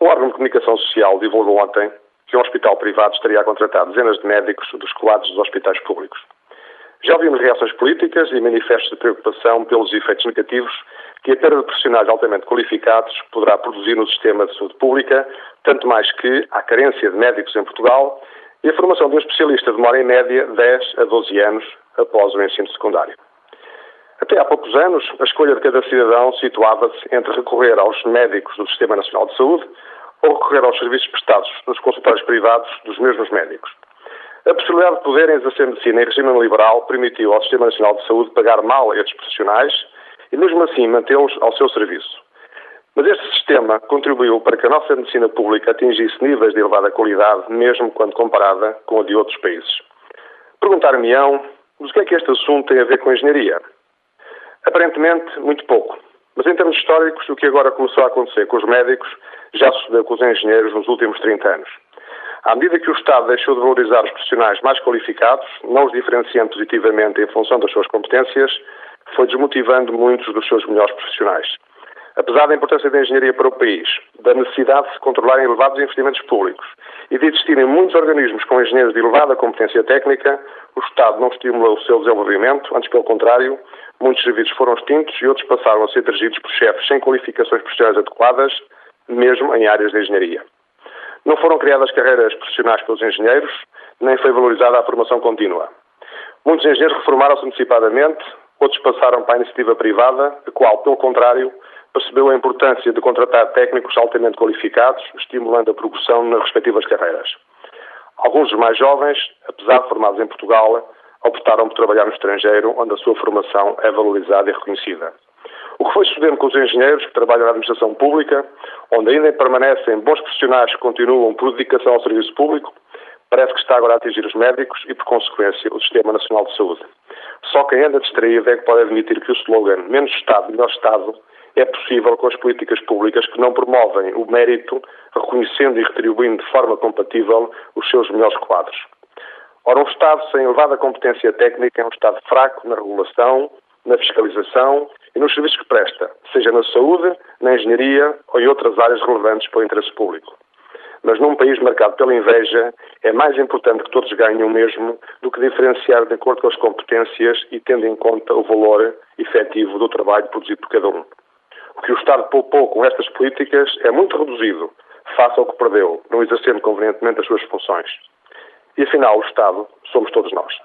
O órgão de comunicação social divulgou ontem que um hospital privado estaria a contratar dezenas de médicos dos quadros dos hospitais públicos. Já ouvimos reações políticas e manifestos de preocupação pelos efeitos negativos que a perda de profissionais altamente qualificados poderá produzir no sistema de saúde pública, tanto mais que há carência de médicos em Portugal e a formação de um especialista demora em média 10 a 12 anos após o ensino secundário. Até há poucos anos, a escolha de cada cidadão situava-se entre recorrer aos médicos do Sistema Nacional de Saúde ou recorrer aos serviços prestados nos consultórios privados dos mesmos médicos. A possibilidade de poderem exercer medicina em regime liberal permitiu ao Sistema Nacional de Saúde pagar mal a estes profissionais e, mesmo assim, mantê-los ao seu serviço. Mas este sistema contribuiu para que a nossa medicina pública atingisse níveis de elevada qualidade, mesmo quando comparada com a de outros países. Perguntar-me-ão, mas o que é que este assunto tem a ver com a engenharia? Aparentemente, muito pouco. Mas em termos históricos, o que agora começou a acontecer com os médicos já sucedeu com os engenheiros nos últimos 30 anos. À medida que o Estado deixou de valorizar os profissionais mais qualificados, não os diferenciando positivamente em função das suas competências, foi desmotivando muitos dos seus melhores profissionais. Apesar da importância da engenharia para o país, da necessidade de se controlarem elevados investimentos públicos e de existirem muitos organismos com engenheiros de elevada competência técnica, o Estado não estimulou o seu desenvolvimento, antes pelo contrário, muitos serviços foram extintos e outros passaram a ser dirigidos por chefes sem qualificações profissionais adequadas, mesmo em áreas de engenharia. Não foram criadas carreiras profissionais pelos engenheiros, nem foi valorizada a formação contínua. Muitos engenheiros reformaram-se antecipadamente, outros passaram para a iniciativa privada, a qual, pelo contrário, percebeu a importância de contratar técnicos altamente qualificados, estimulando a progressão nas respectivas carreiras. Alguns dos mais jovens, apesar de formados em Portugal, optaram por trabalhar no estrangeiro, onde a sua formação é valorizada e reconhecida. O que foi sucedendo com os engenheiros que trabalham na administração pública, onde ainda permanecem bons profissionais que continuam por dedicação ao serviço público, parece que está agora a atingir os médicos e, por consequência, o Sistema Nacional de Saúde. Só quem anda distraído é que pode admitir que o slogan menos Estado, melhor Estado é possível com as políticas públicas que não promovem o mérito, reconhecendo e retribuindo de forma compatível os seus melhores quadros. Ora, um Estado sem elevada competência técnica é um Estado fraco na regulação, na fiscalização e nos serviços que presta, seja na saúde, na engenharia ou em outras áreas relevantes para o interesse público. Mas num país marcado pela inveja, é mais importante que todos ganhem o mesmo do que diferenciar de acordo com as competências e tendo em conta o valor efetivo do trabalho produzido por cada um. O que o Estado poupou com estas políticas é muito reduzido face ao que perdeu, não exercendo convenientemente as suas funções. E afinal, o Estado somos todos nós.